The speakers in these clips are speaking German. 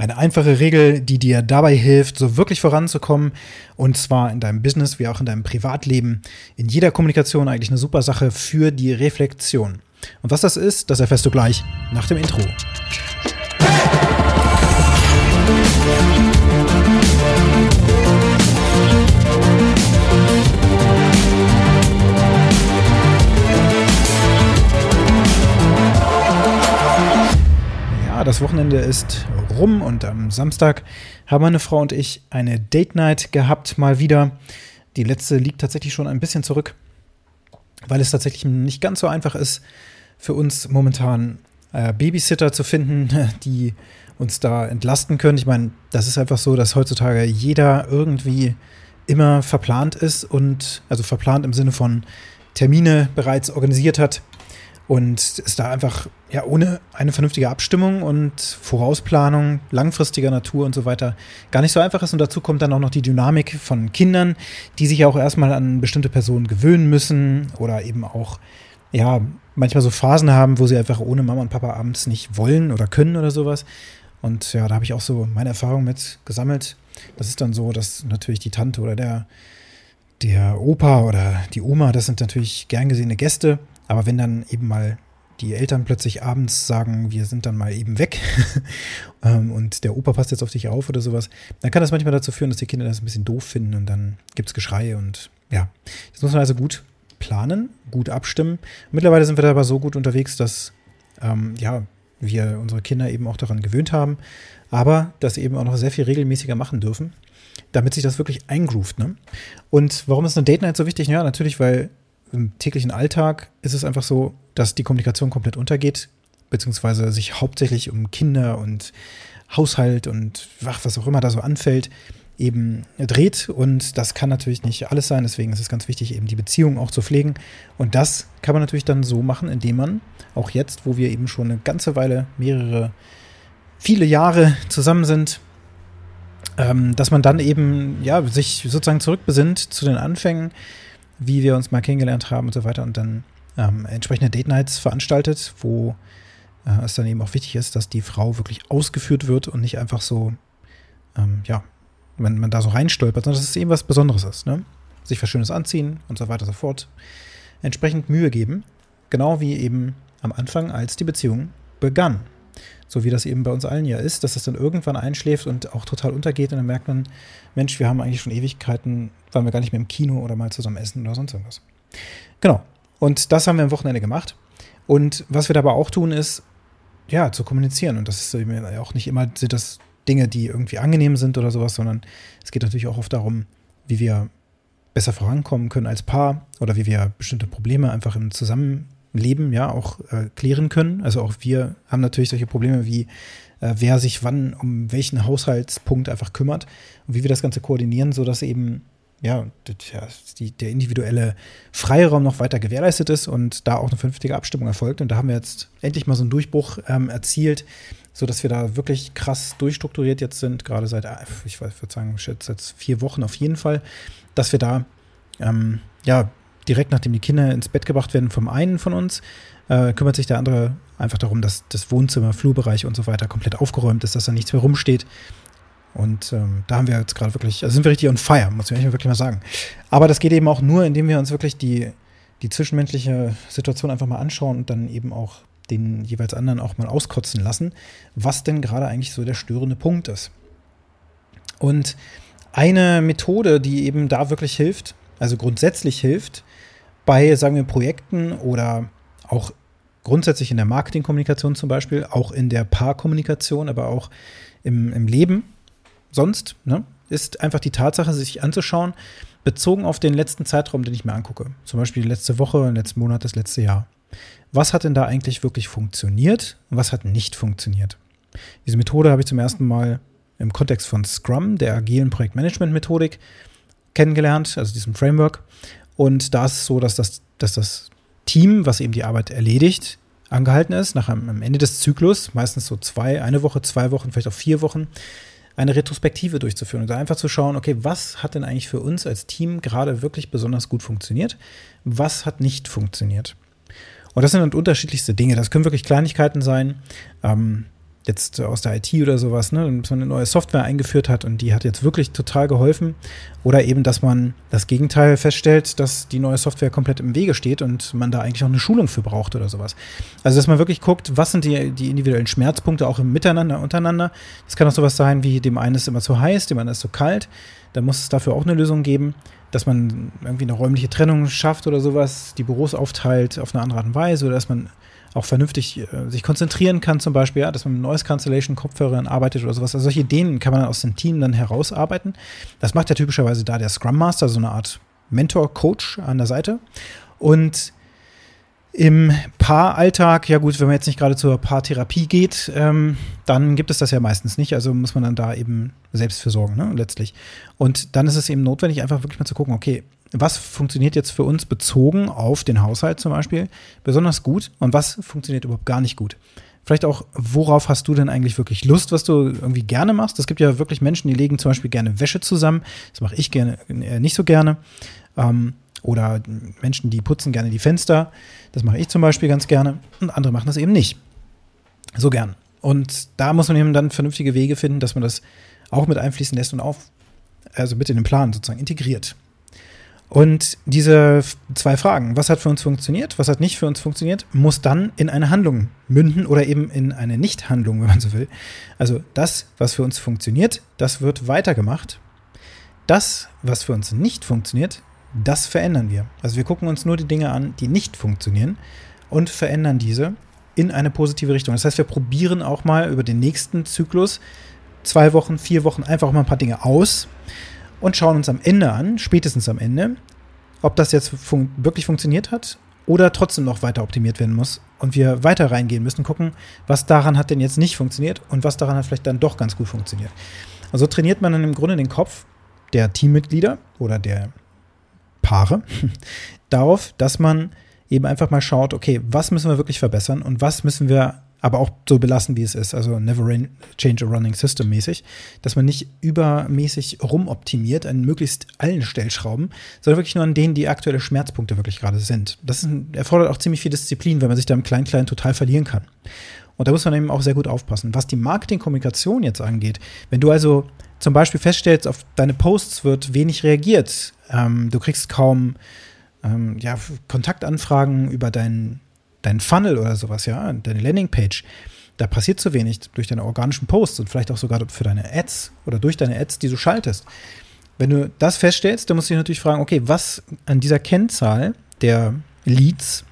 Eine einfache Regel, die dir dabei hilft, so wirklich voranzukommen. Und zwar in deinem Business wie auch in deinem Privatleben. In jeder Kommunikation eigentlich eine super Sache für die Reflexion. Und was das ist, das erfährst du gleich nach dem Intro. Ja, das Wochenende ist rum und am Samstag haben meine Frau und ich eine Date Night gehabt, mal wieder. Die letzte liegt tatsächlich schon ein bisschen zurück, weil es tatsächlich nicht ganz so einfach ist, für uns momentan äh, Babysitter zu finden, die uns da entlasten können. Ich meine, das ist einfach so, dass heutzutage jeder irgendwie immer verplant ist und also verplant im Sinne von Termine bereits organisiert hat und es da einfach ja ohne eine vernünftige Abstimmung und Vorausplanung langfristiger Natur und so weiter gar nicht so einfach ist. Und dazu kommt dann auch noch die Dynamik von Kindern, die sich auch erstmal an bestimmte Personen gewöhnen müssen oder eben auch ja manchmal so Phasen haben, wo sie einfach ohne Mama und Papa abends nicht wollen oder können oder sowas. Und ja, da habe ich auch so meine Erfahrung mit gesammelt. Das ist dann so, dass natürlich die Tante oder der der Opa oder die Oma, das sind natürlich gern gesehene Gäste aber wenn dann eben mal die Eltern plötzlich abends sagen, wir sind dann mal eben weg ähm, und der Opa passt jetzt auf dich auf oder sowas, dann kann das manchmal dazu führen, dass die Kinder das ein bisschen doof finden und dann gibt es Geschrei und ja, das muss man also gut planen, gut abstimmen. Mittlerweile sind wir da aber so gut unterwegs, dass ähm, ja, wir unsere Kinder eben auch daran gewöhnt haben, aber das eben auch noch sehr viel regelmäßiger machen dürfen, damit sich das wirklich eingroovt. Ne? Und warum ist eine Date Night so wichtig? Ja, natürlich, weil im täglichen Alltag ist es einfach so, dass die Kommunikation komplett untergeht, beziehungsweise sich hauptsächlich um Kinder und Haushalt und was auch immer da so anfällt, eben dreht. Und das kann natürlich nicht alles sein. Deswegen ist es ganz wichtig, eben die Beziehung auch zu pflegen. Und das kann man natürlich dann so machen, indem man auch jetzt, wo wir eben schon eine ganze Weile, mehrere, viele Jahre zusammen sind, ähm, dass man dann eben, ja, sich sozusagen zurückbesinnt zu den Anfängen wie wir uns mal kennengelernt haben und so weiter und dann ähm, entsprechende Date Nights veranstaltet, wo äh, es dann eben auch wichtig ist, dass die Frau wirklich ausgeführt wird und nicht einfach so, ähm, ja, wenn man da so reinstolpert, sondern dass es eben was Besonderes ist, ne? Sich was Schönes anziehen und so weiter und so fort. Entsprechend Mühe geben, genau wie eben am Anfang, als die Beziehung begann so wie das eben bei uns allen ja ist, dass das dann irgendwann einschläft und auch total untergeht und dann merkt man, Mensch, wir haben eigentlich schon Ewigkeiten, waren wir gar nicht mehr im Kino oder mal zusammen essen oder sonst irgendwas. Genau. Und das haben wir am Wochenende gemacht. Und was wir dabei auch tun, ist, ja, zu kommunizieren. Und das ist eben auch nicht immer sind das Dinge, die irgendwie angenehm sind oder sowas, sondern es geht natürlich auch oft darum, wie wir besser vorankommen können als Paar oder wie wir bestimmte Probleme einfach im Zusammenleben Leben ja auch äh, klären können. Also auch wir haben natürlich solche Probleme wie äh, wer sich wann um welchen Haushaltspunkt einfach kümmert und wie wir das Ganze koordinieren, sodass eben ja, die, der individuelle Freiraum noch weiter gewährleistet ist und da auch eine vernünftige Abstimmung erfolgt. Und da haben wir jetzt endlich mal so einen Durchbruch ähm, erzielt, sodass wir da wirklich krass durchstrukturiert jetzt sind, gerade seit, äh, ich würde sagen, seit vier Wochen auf jeden Fall, dass wir da ähm, ja direkt nachdem die Kinder ins Bett gebracht werden vom einen von uns, äh, kümmert sich der andere einfach darum, dass das Wohnzimmer, Flurbereich und so weiter komplett aufgeräumt ist, dass da nichts mehr rumsteht. Und ähm, da haben wir jetzt gerade wirklich, also sind wir richtig on fire, muss ich wirklich mal sagen. Aber das geht eben auch nur, indem wir uns wirklich die, die zwischenmenschliche Situation einfach mal anschauen und dann eben auch den jeweils anderen auch mal auskotzen lassen, was denn gerade eigentlich so der störende Punkt ist. Und eine Methode, die eben da wirklich hilft, also grundsätzlich hilft, bei, sagen wir, Projekten oder auch grundsätzlich in der Marketingkommunikation zum Beispiel, auch in der Paarkommunikation, aber auch im, im Leben sonst, ne, ist einfach die Tatsache, sich anzuschauen, bezogen auf den letzten Zeitraum, den ich mir angucke. Zum Beispiel die letzte Woche, den letzten Monat, das letzte Jahr. Was hat denn da eigentlich wirklich funktioniert und was hat nicht funktioniert? Diese Methode habe ich zum ersten Mal im Kontext von Scrum, der agilen Projektmanagement-Methodik, kennengelernt, also diesem Framework. Und da ist es so, dass das, dass das Team, was eben die Arbeit erledigt, angehalten ist, nach einem, am Ende des Zyklus, meistens so zwei, eine Woche, zwei Wochen, vielleicht auch vier Wochen, eine Retrospektive durchzuführen und da einfach zu schauen, okay, was hat denn eigentlich für uns als Team gerade wirklich besonders gut funktioniert? Was hat nicht funktioniert? Und das sind dann unterschiedlichste Dinge. Das können wirklich Kleinigkeiten sein. Ähm, jetzt aus der IT oder sowas, ne, dass man eine neue Software eingeführt hat und die hat jetzt wirklich total geholfen. Oder eben, dass man das Gegenteil feststellt, dass die neue Software komplett im Wege steht und man da eigentlich auch eine Schulung für braucht oder sowas. Also, dass man wirklich guckt, was sind die, die individuellen Schmerzpunkte auch im Miteinander, untereinander. Das kann auch sowas sein wie, dem einen ist immer zu heiß, dem anderen ist zu kalt. Da muss es dafür auch eine Lösung geben, dass man irgendwie eine räumliche Trennung schafft oder sowas, die Büros aufteilt auf eine andere Art und Weise oder dass man auch vernünftig äh, sich konzentrieren kann, zum Beispiel, ja, dass man mit Noise Cancellation Kopfhörern arbeitet oder sowas. Also solche Ideen kann man aus dem Team dann herausarbeiten. Das macht ja typischerweise da der Scrum Master, so eine Art Mentor-Coach an der Seite. Und im Paaralltag, ja gut, wenn man jetzt nicht gerade zur Paartherapie geht, ähm, dann gibt es das ja meistens nicht. Also muss man dann da eben selbst für sorgen, ne, letztlich. Und dann ist es eben notwendig, einfach wirklich mal zu gucken, okay, was funktioniert jetzt für uns bezogen auf den Haushalt zum Beispiel besonders gut und was funktioniert überhaupt gar nicht gut. Vielleicht auch, worauf hast du denn eigentlich wirklich Lust, was du irgendwie gerne machst? Es gibt ja wirklich Menschen, die legen zum Beispiel gerne Wäsche zusammen. Das mache ich gerne, äh, nicht so gerne. Ähm, oder Menschen, die putzen gerne die Fenster. Das mache ich zum Beispiel ganz gerne. Und andere machen das eben nicht so gern. Und da muss man eben dann vernünftige Wege finden, dass man das auch mit einfließen lässt und auf, also mit in den Plan sozusagen integriert. Und diese zwei Fragen, was hat für uns funktioniert, was hat nicht für uns funktioniert, muss dann in eine Handlung münden oder eben in eine Nichthandlung, wenn man so will. Also das, was für uns funktioniert, das wird weitergemacht. Das, was für uns nicht funktioniert, das verändern wir. Also wir gucken uns nur die Dinge an, die nicht funktionieren und verändern diese in eine positive Richtung. Das heißt, wir probieren auch mal über den nächsten Zyklus zwei Wochen, vier Wochen einfach mal ein paar Dinge aus und schauen uns am Ende an, spätestens am Ende, ob das jetzt fun wirklich funktioniert hat oder trotzdem noch weiter optimiert werden muss und wir weiter reingehen müssen, gucken, was daran hat denn jetzt nicht funktioniert und was daran hat vielleicht dann doch ganz gut funktioniert. Also trainiert man dann im Grunde den Kopf der Teammitglieder oder der Paare darauf, dass man eben einfach mal schaut, okay, was müssen wir wirklich verbessern und was müssen wir aber auch so belassen, wie es ist. Also never change a running system mäßig, dass man nicht übermäßig rumoptimiert an möglichst allen Stellschrauben, sondern wirklich nur an denen, die aktuelle Schmerzpunkte wirklich gerade sind. Das ist, erfordert auch ziemlich viel Disziplin, wenn man sich da im Klein-Klein total verlieren kann. Und da muss man eben auch sehr gut aufpassen. Was die Marketingkommunikation jetzt angeht, wenn du also zum Beispiel feststellst, auf deine Posts wird wenig reagiert, ähm, du kriegst kaum ähm, ja, Kontaktanfragen über deinen dein Funnel oder sowas, ja, deine Landingpage, da passiert zu wenig durch deine organischen Posts und vielleicht auch sogar für deine Ads oder durch deine Ads, die du schaltest. Wenn du das feststellst, dann musst du dich natürlich fragen, okay, was an dieser Kennzahl der Leads,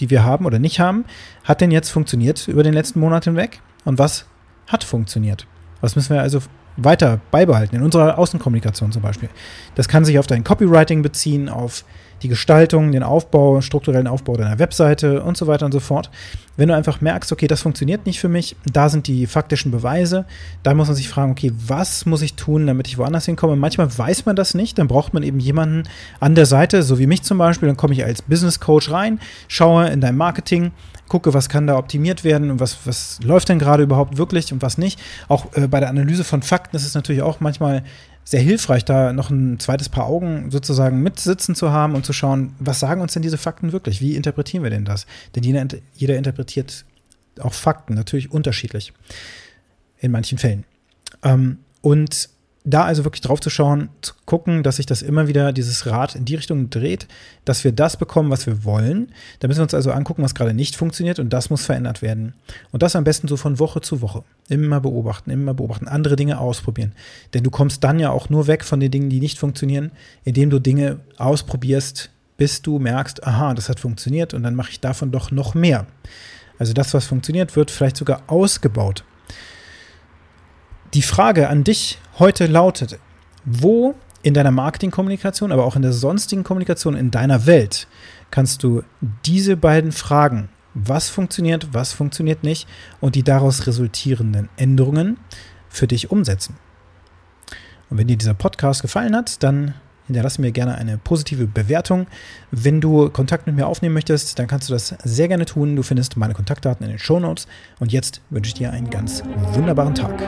die wir haben oder nicht haben, hat denn jetzt funktioniert über den letzten Monat hinweg und was hat funktioniert? Was müssen wir also weiter beibehalten in unserer Außenkommunikation zum Beispiel? Das kann sich auf dein Copywriting beziehen, auf die Gestaltung, den Aufbau, strukturellen Aufbau deiner Webseite und so weiter und so fort. Wenn du einfach merkst, okay, das funktioniert nicht für mich, da sind die faktischen Beweise, da muss man sich fragen, okay, was muss ich tun, damit ich woanders hinkomme? Manchmal weiß man das nicht, dann braucht man eben jemanden an der Seite, so wie mich zum Beispiel, dann komme ich als Business Coach rein, schaue in dein Marketing, gucke, was kann da optimiert werden und was, was läuft denn gerade überhaupt wirklich und was nicht. Auch äh, bei der Analyse von Fakten ist es natürlich auch manchmal sehr hilfreich, da noch ein zweites Paar Augen sozusagen mitsitzen zu haben und zu schauen, was sagen uns denn diese Fakten wirklich? Wie interpretieren wir denn das? Denn jeder, jeder interpretiert auch Fakten natürlich unterschiedlich in manchen Fällen. Ähm, und da also wirklich drauf zu schauen, zu gucken, dass sich das immer wieder dieses Rad in die Richtung dreht, dass wir das bekommen, was wir wollen. Da müssen wir uns also angucken, was gerade nicht funktioniert und das muss verändert werden. Und das am besten so von Woche zu Woche. Immer beobachten, immer beobachten, andere Dinge ausprobieren. Denn du kommst dann ja auch nur weg von den Dingen, die nicht funktionieren, indem du Dinge ausprobierst, bis du merkst, aha, das hat funktioniert und dann mache ich davon doch noch mehr. Also das, was funktioniert, wird vielleicht sogar ausgebaut. Die Frage an dich heute lautet, wo in deiner Marketingkommunikation, aber auch in der sonstigen Kommunikation in deiner Welt kannst du diese beiden Fragen, was funktioniert, was funktioniert nicht und die daraus resultierenden Änderungen für dich umsetzen. Und wenn dir dieser Podcast gefallen hat, dann hinterlasse mir gerne eine positive Bewertung. Wenn du Kontakt mit mir aufnehmen möchtest, dann kannst du das sehr gerne tun. Du findest meine Kontaktdaten in den Show Notes. Und jetzt wünsche ich dir einen ganz wunderbaren Tag.